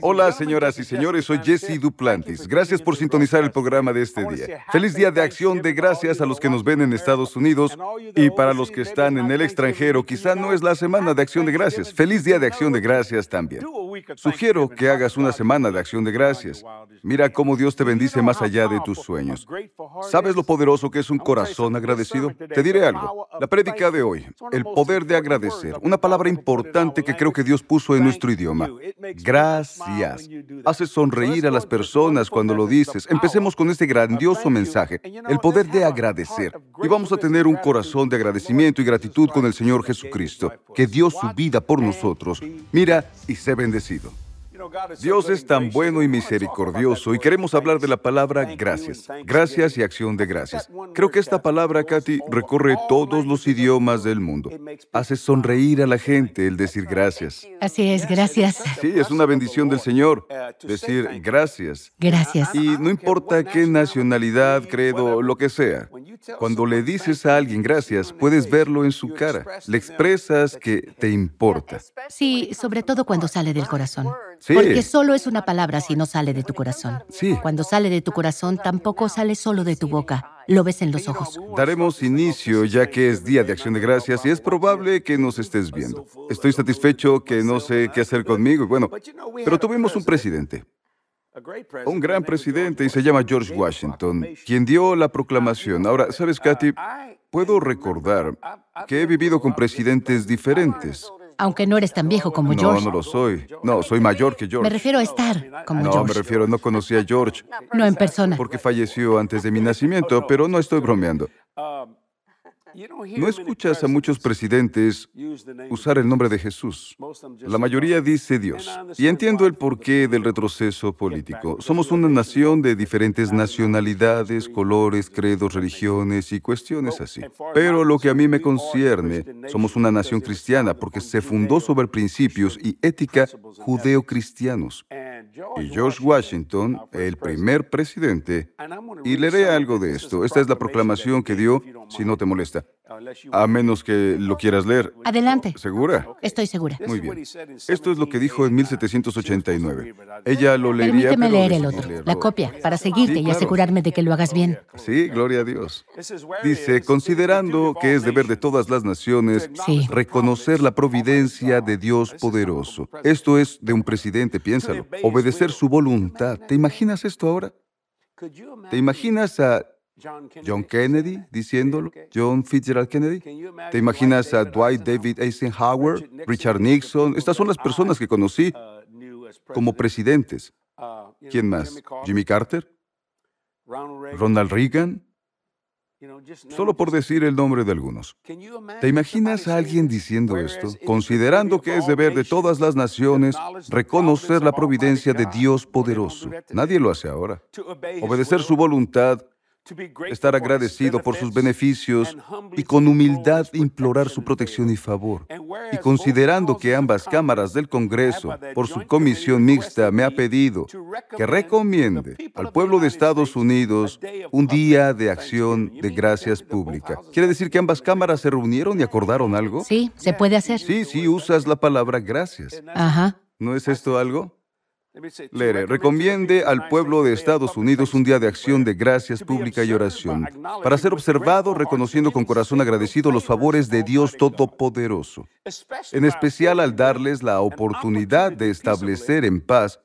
Hola, señoras y señores, soy Jesse Duplantis. Gracias por sintonizar el programa de este día. Feliz Día de Acción de Gracias a los que nos ven en Estados Unidos y para los que están en el extranjero, quizá no es la semana de Acción de Gracias. Feliz Día de Acción de Gracias también. Sugiero que hagas una semana de Acción de Gracias. Mira cómo Dios te bendice más allá de tus sueños. ¿Sabes lo poderoso que es un corazón agradecido? Te diré algo. La prédica de hoy, el poder de agradecer, una palabra importante que creo que Dios puso en nuestro idioma. Gracias. Hace sonreír a las personas cuando lo dices. Empecemos con este grandioso mensaje, el poder de agradecer. Y vamos a tener un corazón de agradecimiento y gratitud con el Señor Jesucristo, que dio su vida por nosotros. Mira y sé bendecido. Dios es tan bueno y misericordioso y queremos hablar de la palabra gracias. Gracias y acción de gracias. Creo que esta palabra, Katy, recorre todos los idiomas del mundo. Hace sonreír a la gente el decir gracias. Así es, gracias. Sí, es una bendición del Señor decir gracias. Gracias. Y no importa qué nacionalidad, credo, lo que sea. Cuando le dices a alguien gracias, puedes verlo en su cara. Le expresas que te importa. Sí, sobre todo cuando sale del corazón. Sí. Porque solo es una palabra si no sale de tu corazón. Sí. Cuando sale de tu corazón, tampoco sale solo de tu boca. Lo ves en los ojos. Daremos inicio ya que es Día de Acción de Gracias y es probable que nos estés viendo. Estoy satisfecho que no sé qué hacer conmigo y bueno, pero tuvimos un presidente. Un gran presidente y se llama George Washington, quien dio la proclamación. Ahora, ¿sabes, Katy? Puedo recordar que he vivido con presidentes diferentes. Aunque no eres tan viejo como No, George. no lo soy. No, soy mayor que Me George. refiero a estar como No, me George. refiero, no conocí a George No en persona. porque falleció antes de mi nacimiento, pero no estoy bromeando. No escuchas a muchos presidentes usar el nombre de Jesús. La mayoría dice Dios. Y entiendo el porqué del retroceso político. Somos una nación de diferentes nacionalidades, colores, credos, religiones y cuestiones así. Pero lo que a mí me concierne, somos una nación cristiana porque se fundó sobre principios y ética judeocristianos. Y George Washington, el primer presidente, y leeré algo de esto. Esta es la proclamación que dio, si no te molesta. A menos que lo quieras leer. Adelante. ¿Segura? Estoy segura. Muy bien. Esto es lo que dijo en 1789. Ella lo leería. Permíteme pero leer el otro, leerlo. la copia, para seguirte Sí, y asegurarme de que lo hagas bien. Sí, gloria a Dios. Dice, considerando que es deber de todas las naciones Sí. reconocer la providencia de Dios poderoso. Esto es de un presidente, piénsalo. Obedecer su voluntad. ¿Te imaginas esto ahora? ¿Te imaginas a John Kennedy diciéndolo? John Fitzgerald Kennedy. ¿Te imaginas a Dwight David Eisenhower, Richard Nixon? Estas son las personas que conocí como presidentes. ¿Quién más? Jimmy Carter, Ronald Reagan, solo por decir el nombre de algunos. ¿Te imaginas a alguien diciendo esto, considerando que es deber de todas las naciones reconocer la providencia de Dios poderoso? Nadie lo hace ahora. Obedecer su voluntad, estar agradecido por sus beneficios y con humildad implorar su protección y favor. Y considerando que ambas cámaras del Congreso, por su comisión mixta, me ha pedido que recomiende al pueblo de Estados Unidos un día de acción de gracias pública. ¿Quiere decir que ambas cámaras se reunieron y acordaron algo? Sí, se puede hacer. Sí, sí, usas la palabra gracias. Ajá. ¿No es esto algo? Lere, recomiende al pueblo de Estados Unidos un día de acción de gracias pública y oración, para ser observado reconociendo con corazón agradecido los favores de Dios Todopoderoso, en especial al darles la oportunidad de establecer en paz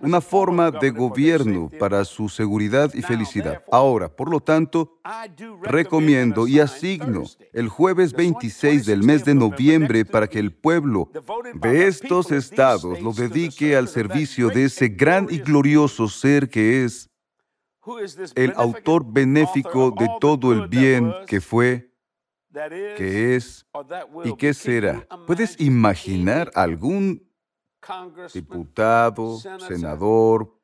una forma de gobierno para su seguridad y felicidad. Ahora, por lo tanto, recomiendo y asigno el jueves 26 del mes de noviembre para que el pueblo de estos estados lo dedique al servicio de ese gran y glorioso ser que es el autor benéfico de todo el bien que fue, que es y que será. ¿Puedes imaginar algún diputado, senador,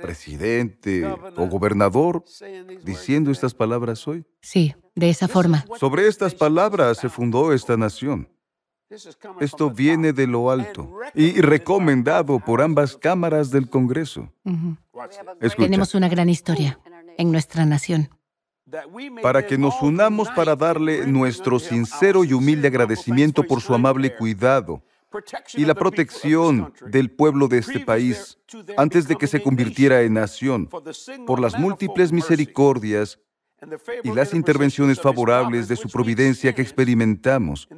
presidente o gobernador diciendo estas palabras hoy? Sí, de esa forma. Sobre estas palabras se fundó esta nación. Esto viene de lo alto y recomendado por ambas cámaras del Congreso. Tenemos una gran historia en nuestra nación. para que nos unamos para darle nuestro sincero y humilde agradecimiento por su amable cuidado, y la protección del pueblo de este país antes de que se convirtiera en nación por las múltiples misericordias y las intervenciones favorables de su providencia que experimentamos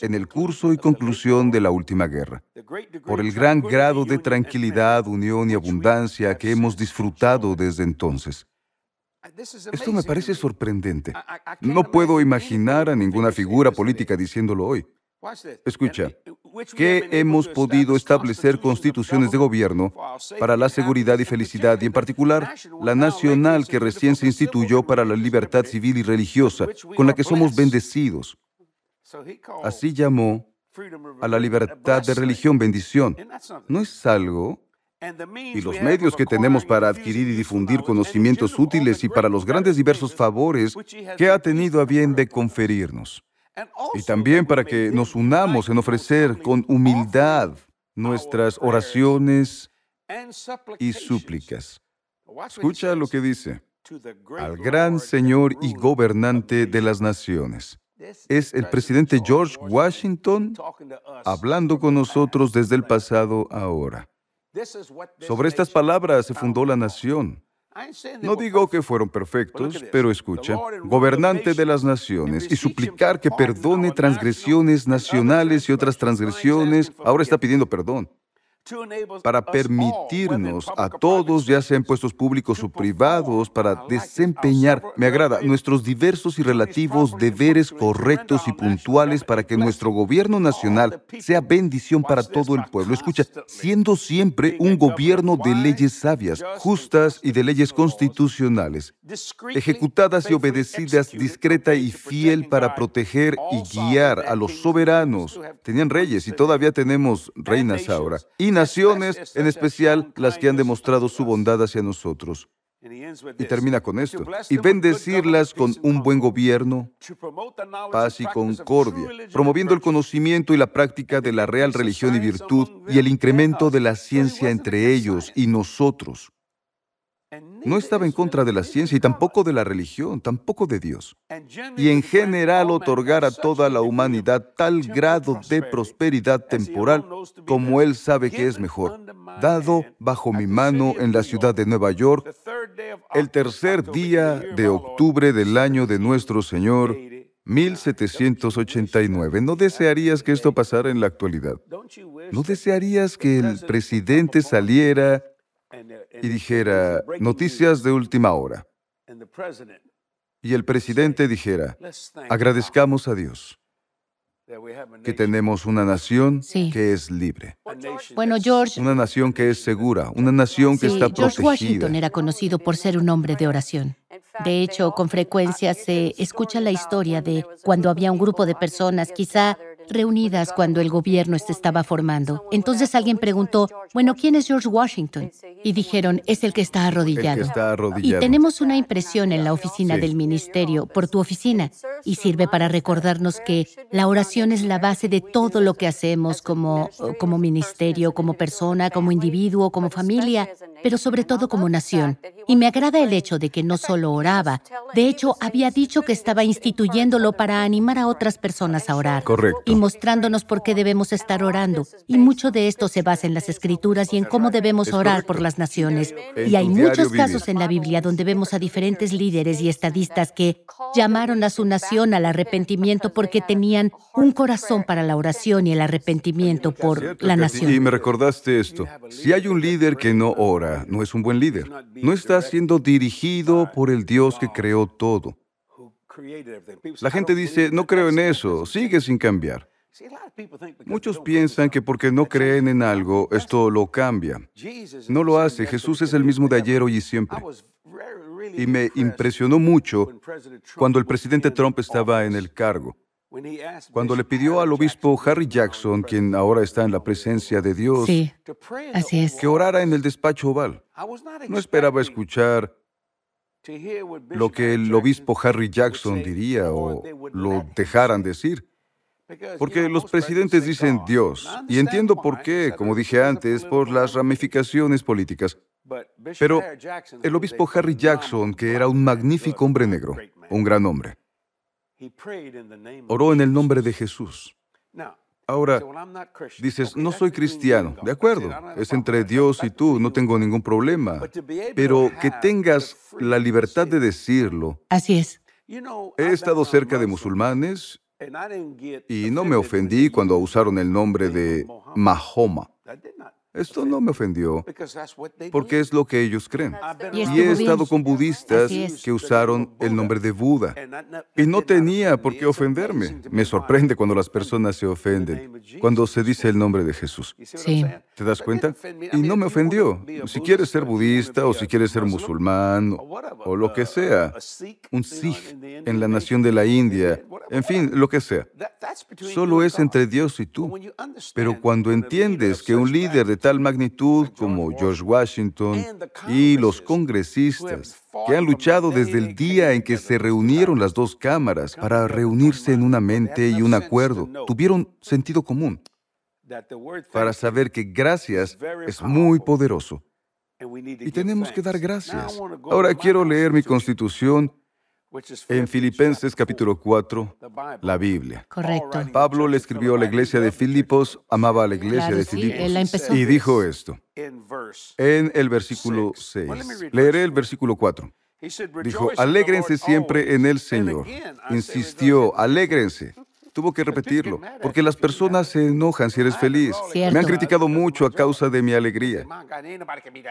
en el curso y conclusión de la última guerra, por el gran grado de tranquilidad, unión y abundancia que hemos disfrutado desde entonces. Esto me parece sorprendente. No puedo imaginar a ninguna figura política diciéndolo hoy. Escucha, ¿qué hemos podido establecer constituciones de gobierno para la seguridad y felicidad, y en particular la nacional que recién se instituyó para la libertad civil y religiosa, con la que somos bendecidos. Así llamó a la libertad de religión bendición. ¿No es algo? Y los medios que tenemos para adquirir y difundir conocimientos útiles y para los grandes diversos favores que ha tenido a bien de conferirnos y también para que nos unamos en ofrecer con humildad nuestras oraciones y súplicas. Escucha lo que dice. Al gran Señor y gobernante de las naciones. Es el presidente George Washington hablando con nosotros desde el pasado ahora. Sobre estas palabras se fundó la nación. No digo que fueron perfectos, pero escucha, gobernante de las naciones, y suplicar que perdone transgresiones nacionales y otras transgresiones, ahora está pidiendo perdón para permitirnos a todos, ya sea en puestos públicos o privados, para desempeñar, me agrada, nuestros diversos y relativos deberes correctos y puntuales para que nuestro gobierno nacional sea bendición para todo el pueblo. Escucha, siendo siempre un gobierno de leyes sabias, justas y de leyes constitucionales, ejecutadas y obedecidas discreta y fiel para proteger y guiar a los soberanos. Tenían reyes y todavía tenemos reinas ahora naciones, en especial las que han demostrado su bondad hacia nosotros. Y termina con esto. Y bendecirlas con un buen gobierno, paz y concordia, promoviendo el conocimiento y la práctica de la real religión y virtud y el incremento de la ciencia entre ellos y nosotros no estaba en contra de la ciencia y tampoco de la religión, tampoco de Dios. Y en general otorgar a toda la humanidad tal grado de prosperidad temporal como Él sabe que es mejor, dado bajo mi mano en la ciudad de Nueva York el tercer día de octubre del año de nuestro Señor, 1789. ¿No desearías que esto pasara en la actualidad? ¿No desearías que el presidente saliera y dijera, noticias de última hora, y el presidente dijera, agradezcamos a Dios que tenemos una nación que es libre. Bueno, George. Una nación que es segura, una nación que está protegida. George Washington era conocido por ser un hombre de oración. De hecho, con frecuencia se escucha la historia de cuando había un grupo de personas, quizá reunidas cuando el gobierno se estaba formando. Entonces alguien preguntó, bueno, ¿quién es George Washington? Y dijeron, es el que está arrodillado. Y tenemos una impresión en la oficina del ministerio, por tu oficina, y sirve para recordarnos que la oración es la base de todo lo que hacemos como, como ministerio, como persona, como individuo, como familia, pero sobre todo como nación. Y me agrada el hecho de que no solo oraba, de hecho había dicho que estaba instituyéndolo para animar a otras personas a orar. Correcto y mostrándonos por qué debemos estar orando. Y mucho de esto se basa en las escrituras y en cómo debemos orar por las naciones. Y hay muchos casos en la Biblia donde vemos a diferentes líderes y estadistas que llamaron a su nación al arrepentimiento porque tenían un corazón para la oración y el arrepentimiento por la nación. Y me recordaste esto. Si hay un líder que no ora, no es un buen líder. No está siendo dirigido por el Dios que creó todo. La gente dice, no creo en eso, sigue sin cambiar. Muchos piensan que porque no creen en algo, esto lo cambia. No lo hace. Jesús es el mismo de ayer, hoy y siempre. Y me impresionó mucho cuando el presidente Trump estaba en el cargo. Cuando le pidió al obispo Harry Jackson, quien ahora está en la presencia de Dios, que orara en el despacho oval. No esperaba escuchar lo que el obispo Harry Jackson diría o lo dejaran decir. Porque los presidentes dicen Dios, y entiendo por qué, como dije antes, por las ramificaciones políticas. Pero el obispo Harry Jackson, que era un magnífico hombre negro, un gran hombre, oró en el nombre de Jesús. Ahora, dices, no soy cristiano. De acuerdo, es entre Dios y tú, no tengo ningún problema. Pero que tengas la libertad de decirlo. Así es. He estado cerca de musulmanes y no me ofendí cuando usaron el nombre de Mahoma. Esto no me ofendió, porque es lo que ellos creen. Y he estado con budistas es. que usaron el nombre de Buda. Y no tenía por qué ofenderme. Me sorprende cuando las personas se ofenden, cuando se dice el nombre de Jesús. Sí. ¿Te das cuenta? Y no me ofendió. Si quieres ser budista o si quieres ser musulmán o lo que sea, un sikh en la nación de la India, en fin, lo que sea. Solo es entre Dios y tú. Pero cuando entiendes que un líder de tal magnitud como George Washington y los congresistas que han luchado desde el día en que se reunieron las dos cámaras para reunirse en una mente y un acuerdo, tuvieron sentido común para saber que gracias es muy poderoso y tenemos que dar gracias. Ahora quiero leer mi constitución en Filipenses capítulo 4, la Biblia. Correcto. Pablo le escribió a la iglesia de Filipos, amaba a la iglesia Claro, de Filipos y dijo esto en el versículo 6. Leeré el versículo 4. Dijo, alégrense siempre en el Señor. Insistió, alégrense. Tuvo que repetirlo, porque las personas se enojan si eres feliz. Cierto. Me han criticado mucho a causa de mi alegría.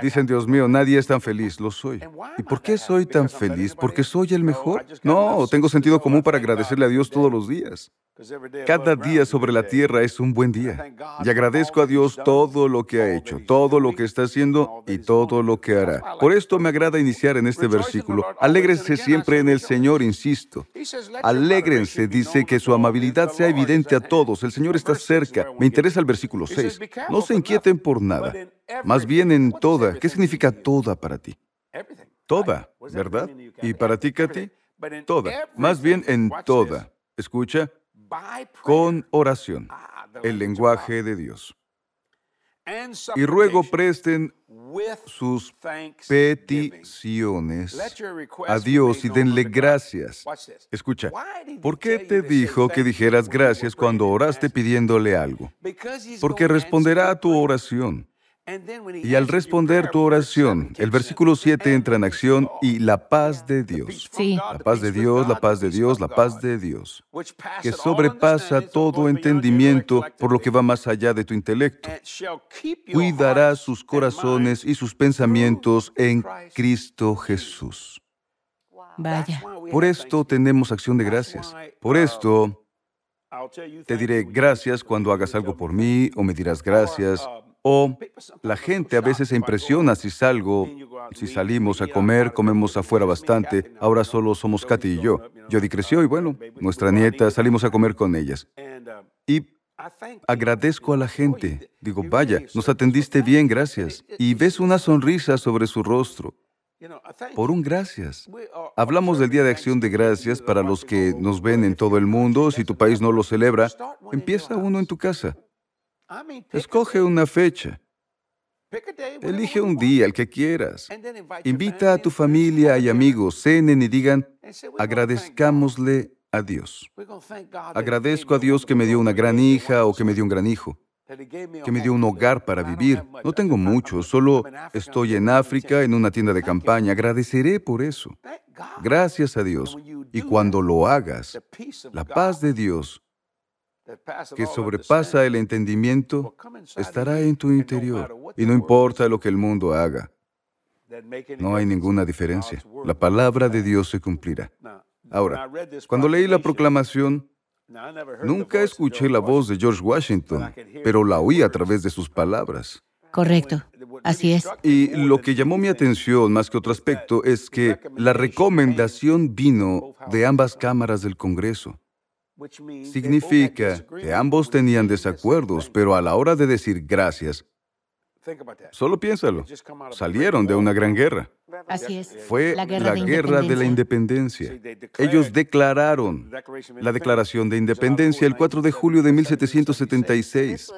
Dicen, Dios mío, nadie es tan feliz, lo soy. ¿Y por qué soy tan feliz? ¿Porque soy el mejor? No, tengo sentido común para agradecerle a Dios todos los días. Cada día sobre la tierra es un buen día. Y agradezco a Dios todo lo que ha hecho, todo lo que está haciendo y todo lo que hará. Por esto me agrada iniciar en este versículo. Alégrense siempre en el Señor, insisto. Alégrense, dice que su amabilidad sea evidente a todos. El Señor está cerca. Me interesa el versículo 6. No se inquieten por nada. Más bien en toda. ¿Qué significa toda para ti? Toda, ¿verdad? ¿Y para ti, Katy? Toda. Más bien en toda. Escucha, con oración, el lenguaje de Dios. Y ruego presten sus peticiones a Dios y denle gracias. Escucha, ¿por qué te dijo que dijeras gracias cuando oraste pidiéndole algo? Porque responderá a tu oración. Y al responder tu oración, el versículo 7 entra en acción y la paz de Dios. Sí. La paz de Dios, la paz de Dios, la paz de Dios, que sobrepasa todo entendimiento por lo que va más allá de tu intelecto. Cuidará sus corazones y sus pensamientos en Cristo Jesús. Vaya. Por esto tenemos acción de gracias. Por esto te diré gracias cuando hagas algo por mí o me dirás gracias. O la gente a veces se impresiona si salgo, si salimos a comer, comemos afuera bastante. Ahora solo somos Katy y yo. Jody creció y bueno, nuestra nieta, salimos a comer con ellas. Y agradezco a la gente. Digo, vaya, nos atendiste bien, gracias. Y ves una sonrisa sobre su rostro. Por un gracias. Hablamos del Día de Acción de Gracias para los que nos ven en todo el mundo. Si tu país no lo celebra, empieza uno en tu casa. Escoge una fecha. Elige un día, el que quieras. Invita a tu familia y amigos, cenen y digan, agradezcámosle a Dios. Agradezco a Dios que me dio una gran hija o que me dio un gran hijo, que me dio un hogar para vivir. No tengo mucho, solo estoy en África en una tienda de campaña. Agradeceré por eso. Gracias a Dios. Y cuando lo hagas, la paz de Dios, que sobrepasa el entendimiento, estará en tu interior. Y no importa lo que el mundo haga, no hay ninguna diferencia. La palabra de Dios se cumplirá. Ahora, cuando leí la proclamación, nunca escuché la voz de George Washington, pero la oí a través de sus palabras. Correcto. Así es. Y lo que llamó mi atención más que otro aspecto es que la recomendación vino de ambas cámaras del Congreso. Significa que ambos tenían desacuerdos, pero a la hora de decir gracias, solo piénsalo, salieron de una gran guerra. Así es. Fue La la guerra de guerra de la independencia. Ellos declararon la Declaración de Independencia el 4 de julio de 1776.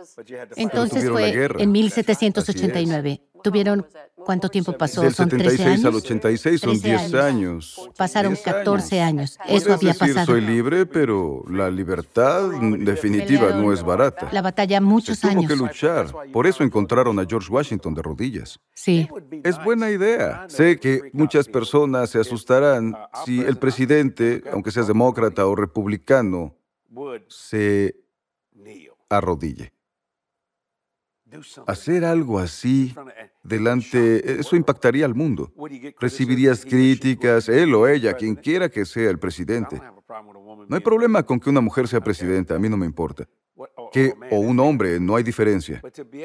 Entonces la fue guerra. en 1789. Tuvieron, ¿cuánto tiempo pasó? Del ¿Son 13 76 al años? 86 son 13 10 años. Pasaron 10 14 años. Eso había decir, pasado. soy libre, pero la libertad definitiva no es barata. La batalla Se muchos tuvo años. que luchar. Por eso encontraron a George Washington de rodillas. Sí. Es buena idea. Sé que muchas personas se asustarán si el presidente, aunque seas demócrata o republicano, se arrodille. Hacer algo así delante, eso impactaría al mundo. Recibirías críticas, él o ella, quien quiera que sea el presidente. No hay problema con que una mujer sea presidenta, a mí no me importa. Que o un hombre, no hay diferencia.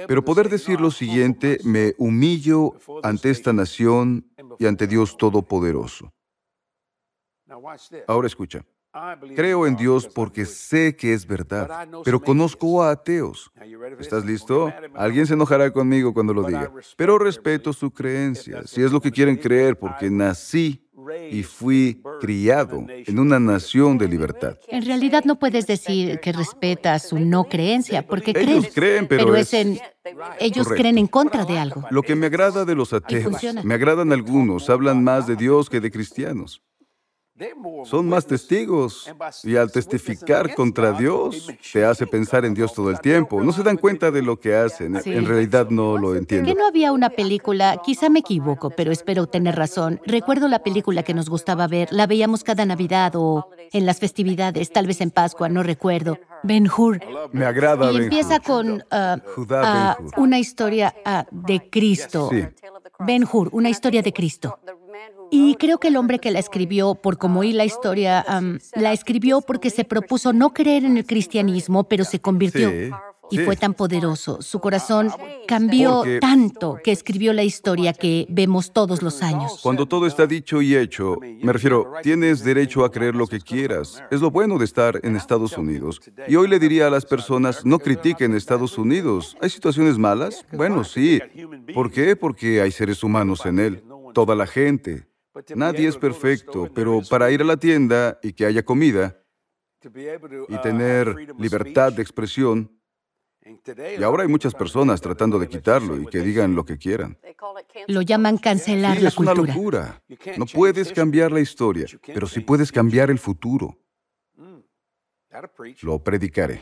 Pero poder decir lo siguiente, me humillo ante esta nación y ante Dios Todopoderoso. Ahora escucha. Creo en Dios porque sé que es verdad, pero conozco a ateos. ¿Estás listo? Alguien se enojará conmigo cuando lo diga, pero respeto su creencia, si es lo que quieren creer, porque nací y fui criado en una nación de libertad. En realidad no puedes decir que respetas su no creencia, porque Ellos creen. creen, pero es es- en. Ellos Correcto. creen en contra de algo. Lo que me agrada de los ateos, me agradan algunos, hablan más de Dios que de cristianos. Son más testigos y al testificar contra Dios te hace pensar en Dios todo el tiempo. No se dan cuenta de lo que hacen. Sí. En realidad no lo ¿Que entienden. no había una película? Quizá me equivoco, pero espero tener razón. Recuerdo la película que nos gustaba ver. La veíamos cada Navidad o en las festividades, tal vez en Pascua, no recuerdo. Ben Hur. Me agrada Y Ben empieza Hur. con Judá Ben Hur. una historia ah, de Cristo. Sí. Ben Hur, una historia de Cristo. Y creo que el hombre que la escribió, por como oí la historia, la escribió porque se propuso no creer en el cristianismo, pero se convirtió. Sí, Y sí. fue tan poderoso. Su corazón cambió Porque- tanto que escribió la historia que vemos todos los años. Cuando todo está dicho y hecho, me refiero, tienes derecho a creer lo que quieras. Es lo bueno de estar en Estados Unidos. Y hoy le diría a las personas, no critiquen Estados Unidos. ¿Hay situaciones malas? Bueno, sí. ¿Por qué? Porque hay seres humanos en él. Toda la gente. Nadie es perfecto, pero para ir a la tienda y que haya comida y tener libertad de expresión, y ahora hay muchas personas tratando de quitarlo y que digan lo que quieran. Lo llaman cancelar Sí, la es una cultura. locura. No puedes cambiar la historia, pero sí puedes cambiar el futuro. Lo predicaré.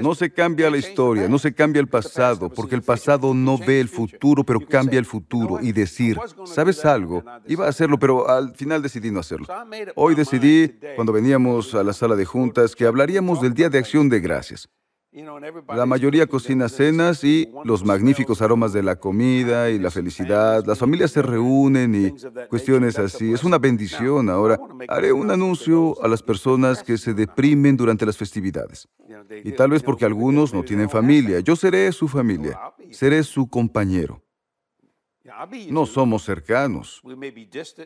No se cambia la historia, no se cambia el pasado, porque el pasado no ve el futuro, pero cambia el futuro. Y decir, ¿sabes algo? Iba a hacerlo, pero al final decidí no hacerlo. Hoy decidí, cuando veníamos a la sala de juntas, que hablaríamos del Día de Acción de Gracias. La mayoría cocina cenas y los magníficos aromas de la comida y la felicidad. Las familias se reúnen y cuestiones así. Es una bendición. Ahora, haré un anuncio a las personas que se deprimen durante las festividades. Y tal vez porque algunos no tienen familia. Yo seré su familia. Seré su compañero. No somos cercanos.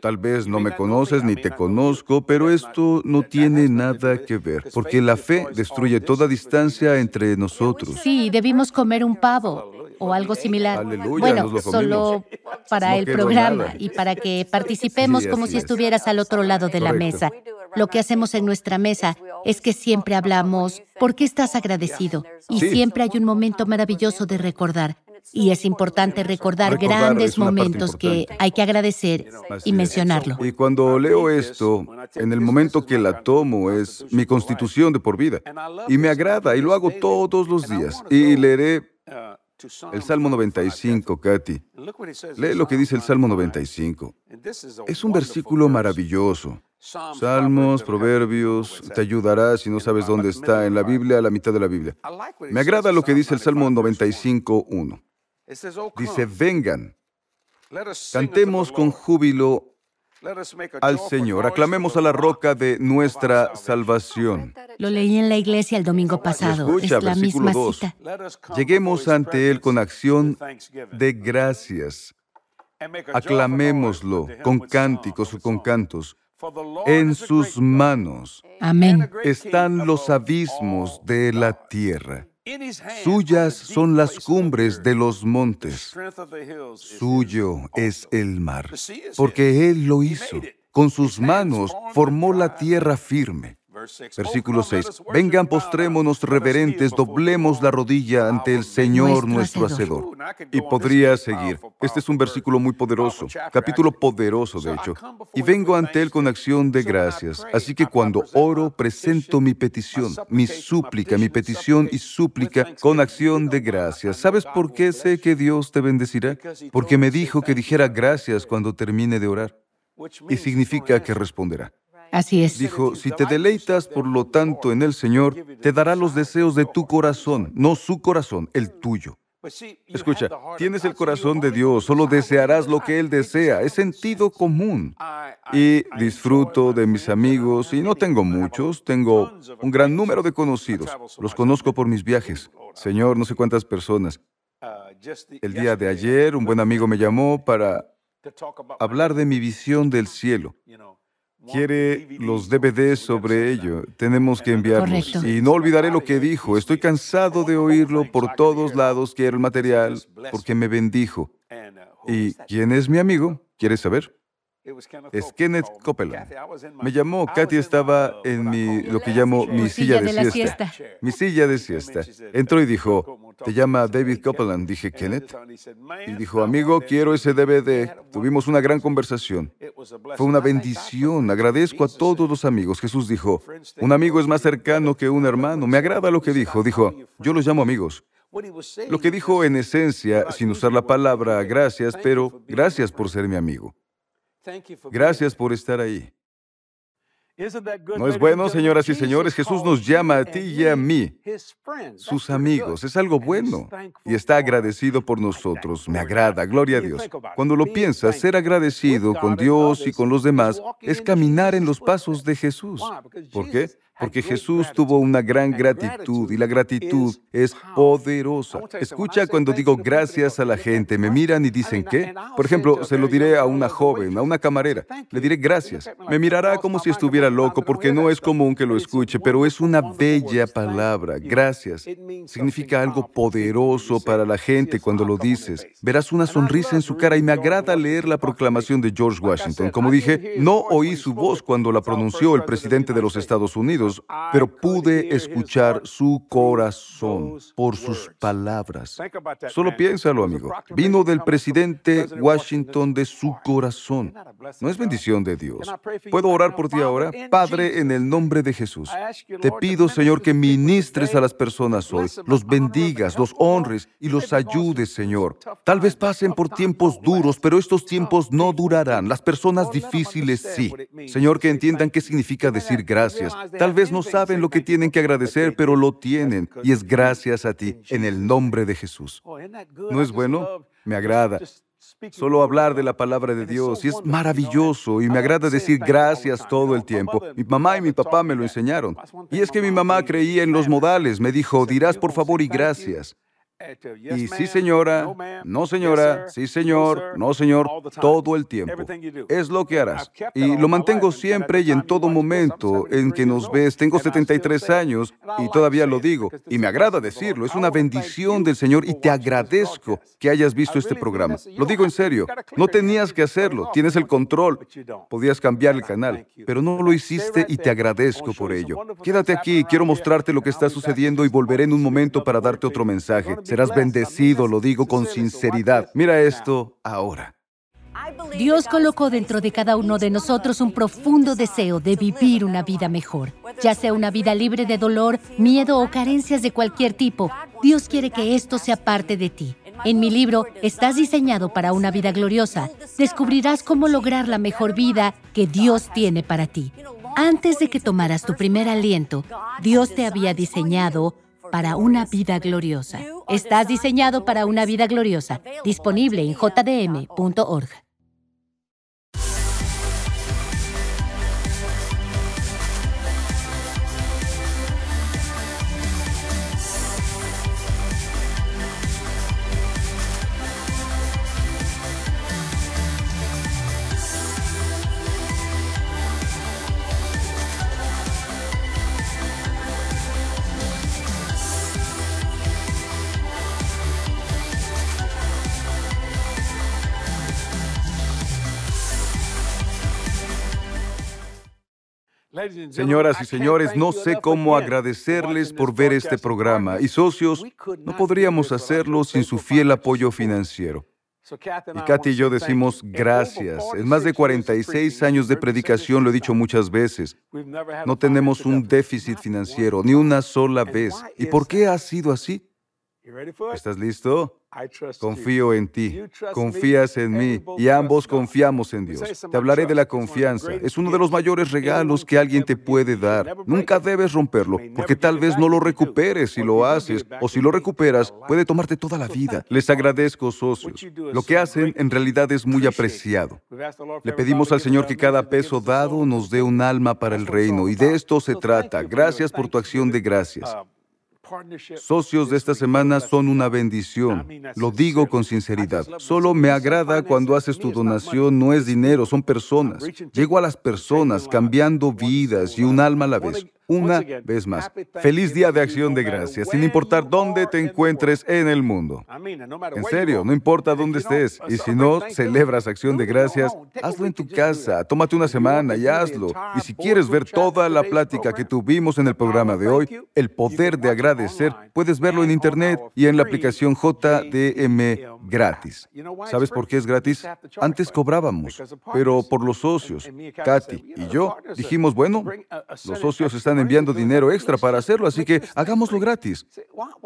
Tal vez no me conoces ni te conozco, pero esto no tiene nada que ver, porque la fe destruye toda distancia entre nosotros. Sí, debimos comer un pavo o algo similar. Aleluya, bueno, solo para No el programa nada. y para que participemos Sí, como si es. estuvieras al otro lado de la mesa. Lo que hacemos en nuestra mesa es que siempre hablamos, ¿por qué estás agradecido? Y Sí. siempre hay un momento maravilloso de recordar. Y es importante recordar, Recordar grandes momentos que hay que agradecer Así y es. mencionarlo. Y cuando leo esto, en el momento que la tomo es mi constitución de por vida. Y me agrada y lo hago todos los días. Y leeré el Salmo 95, Katy. Lee lo que dice el Salmo 95. Es un versículo maravilloso. Salmos, proverbios, te ayudará si no sabes dónde está en la Biblia, a la mitad de la Biblia. Me agrada lo que dice el Salmo 95, 1. Dice, vengan, cantemos con júbilo al Señor, aclamemos a la roca de nuestra salvación. Lo leí en la iglesia el domingo pasado. Escucha, es la versículo misma dos. cita. Lleguemos ante Él con acción de gracias. Aclamémoslo con cánticos o con cantos. En sus manos Amén. están los abismos de la tierra. Suyas son las cumbres de los montes. Suyo es el mar, porque Él lo hizo. Con sus manos formó la tierra firme. Versículo 6. Vengan, postrémonos reverentes, doblemos la rodilla ante el Señor nuestro Hacedor. Y podría seguir. Este es un versículo muy poderoso, capítulo poderoso de hecho. Y vengo ante Él con acción de gracias. Así que cuando oro, presento mi petición, mi súplica, mi petición y súplica con acción de gracias. ¿Sabes por qué sé que Dios te bendecirá? Porque me dijo que dijera gracias cuando termine de orar. Y significa que responderá. Así es. Dijo, si te deleitas por lo tanto en el Señor, te dará los deseos de tu corazón, no su corazón, el tuyo. Escucha, tienes el corazón de Dios, solo desearás lo que Él desea, es sentido común. Y disfruto de mis amigos, y no tengo muchos, tengo un gran número de conocidos, los conozco por mis viajes. Señor, no sé cuántas personas. El día de ayer, un buen amigo me llamó para hablar de mi visión del cielo quiere los DVDs sobre ello. Tenemos que enviarlos. Y no olvidaré lo que dijo. Estoy cansado de oírlo por todos lados. Quiero el material porque me bendijo. ¿Y quién es mi amigo? ¿Quieres saber? Es Kenneth Copeland. Me llamó, Katy estaba en mi, lo que llamo mi silla de siesta. Mi silla de siesta. Entró y dijo, te llama David Copeland. Dije, Kenneth. Y dijo, amigo, quiero ese DVD. Tuvimos una gran conversación. Fue una bendición. Agradezco a todos los amigos. Jesús dijo, un amigo es más cercano que un hermano. Me agrada lo que dijo. Dijo, yo los llamo amigos. Lo que dijo en esencia, sin usar la palabra gracias, pero gracias por ser mi amigo. Gracias por estar ahí. ¿No es bueno, señoras y señores? Jesús nos llama a ti y a mí, sus amigos. Es algo bueno y está agradecido por nosotros. Me agrada, gloria a Dios. Cuando lo piensas, ser agradecido con Dios y con los demás es caminar en los pasos de Jesús. ¿Por qué? Porque Jesús tuvo una gran gratitud y la gratitud es poderosa. Escucha cuando digo gracias a la gente, me miran y dicen qué. Por ejemplo, se lo diré a una joven, a una camarera, le diré gracias. Me mirará como si estuviera loco porque no es común que lo escuche, pero es una bella palabra, gracias. Significa algo poderoso para la gente cuando lo dices. Verás una sonrisa en su cara y me agrada leer la proclamación de George Washington. Como dije, no oí su voz cuando la pronunció el presidente de los Estados Unidos pero pude escuchar su corazón por sus palabras. Solo piénsalo, amigo. Vino del presidente Washington de su corazón. ¿No es bendición de Dios? ¿Puedo orar por ti ahora? Padre, en el nombre de Jesús, te pido, Señor, que ministres a las personas hoy, los bendigas, los honres y los ayudes, Señor. Tal vez pasen por tiempos duros, pero estos tiempos no durarán. Las personas difíciles sí. Señor, que entiendan qué significa decir gracias. Tal vez no saben lo que tienen que agradecer, pero lo tienen y es gracias a ti, en el nombre de Jesús. ¿No es bueno? Me agrada. Solo hablar de la palabra de Dios y es maravilloso y me agrada decir gracias todo el tiempo. Mi mamá y mi papá me lo enseñaron. Y es que mi mamá creía en los modales, me dijo, dirás por favor y gracias. Y sí, señora, no, señora, sí, señor, no, señor, todo el tiempo. Es lo que harás. Y lo mantengo siempre y en todo momento en que nos ves. Tengo 73 años y todavía lo digo. Y me agrada decirlo. Es una bendición del Señor y te agradezco que hayas visto este programa. Lo digo en serio. No tenías que hacerlo. Tienes el control. Podías cambiar el canal, pero no lo hiciste y te agradezco por ello. Quédate aquí. Quiero mostrarte lo que está sucediendo y volveré en un momento para darte otro mensaje serás bendecido, lo digo con sinceridad. Mira esto ahora. Dios colocó dentro de cada uno de nosotros un profundo deseo de vivir una vida mejor, ya sea una vida libre de dolor, miedo o carencias de cualquier tipo. Dios quiere que esto sea parte de ti. En mi libro, Estás diseñado para una vida gloriosa, descubrirás cómo lograr la mejor vida que Dios tiene para ti. Antes de que tomaras tu primer aliento, Dios te había diseñado para una vida gloriosa. Estás diseñado para una vida gloriosa. Disponible en jdm.org. Señoras y señores, no sé cómo agradecerles por ver este programa y socios, no podríamos hacerlo sin su fiel apoyo financiero. Y Katy y yo decimos gracias. En más de 46 años de predicación lo he dicho muchas veces. No tenemos un déficit financiero, ni una sola vez. ¿Y por qué ha sido así? ¿Estás listo? Confío en ti, confías en mí y ambos confiamos en Dios. Te hablaré de la confianza. Es uno de los mayores regalos que alguien te puede dar. Nunca debes romperlo, porque tal vez no lo recuperes si lo haces, o si lo recuperas, puede tomarte toda la vida. Les agradezco, socios. Lo que hacen en realidad es muy apreciado. Le pedimos al Señor que cada peso dado nos dé un alma para el reino, y de esto se trata. Gracias por tu acción de gracias. Socios de esta semana son una bendición. Lo digo con sinceridad. Solo me agrada cuando haces tu donación. No es dinero, son personas. Llego a las personas cambiando vidas y un alma a la vez una vez más. Feliz Día de Acción de Gracias, sin importar dónde te encuentres en el mundo. En serio, no importa dónde estés. Y si no celebras Acción de Gracias, hazlo en tu casa, tómate una semana y hazlo. Y si quieres ver toda la plática que tuvimos en el programa de hoy, El Poder de Agradecer, puedes verlo en Internet y en la aplicación JDM gratis. ¿Sabes por qué es gratis? Antes cobrábamos, pero por los socios. Katy y yo dijimos, bueno, los socios están enviando dinero extra para hacerlo, así que hagámoslo gratis.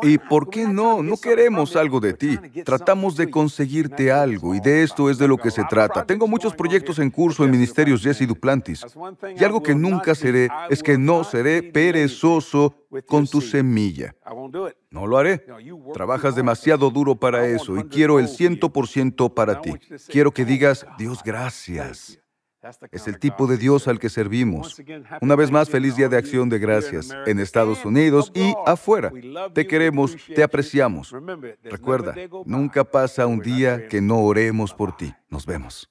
¿Y por qué no? No queremos algo de ti. Tratamos de conseguirte algo y de esto es de lo que se trata. Tengo muchos proyectos en curso en Ministerios Jesse Duplantis. Y algo que nunca seré es que no seré perezoso con tu semilla. No lo haré. Trabajas demasiado duro para eso y quiero el ciento por ciento para ti. Quiero que digas, Dios, gracias. Es el tipo de Dios al que servimos. Una vez más, feliz Día de Acción de Gracias en Estados Unidos y afuera. Te queremos, te apreciamos. Recuerda, nunca pasa un día que no oremos por ti. Nos vemos.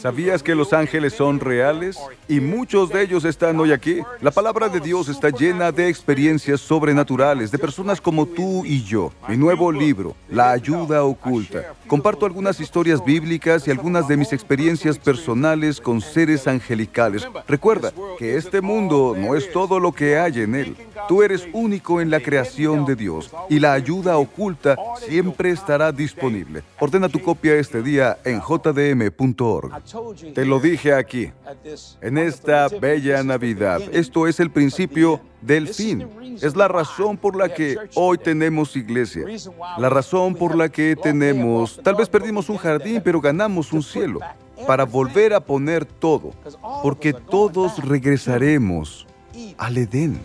¿Sabías que los ángeles son reales? Y muchos de ellos están hoy aquí. La palabra de Dios está llena de experiencias sobrenaturales, de personas como tú y yo. Mi nuevo libro, La ayuda oculta. Comparto algunas historias bíblicas y algunas de mis experiencias personales con seres angelicales. Recuerda que este mundo no es todo lo que hay en él. Tú eres único en la creación de Dios y la ayuda oculta siempre estará disponible. Ordena tu copia este día en jdm.com te lo dije aquí, en esta bella Navidad. Esto es el principio del fin. Es la razón por la que hoy tenemos iglesia. La razón por la que tenemos, tal vez perdimos un jardín, pero ganamos un cielo. Para volver a poner todo, porque todos regresaremos al Edén.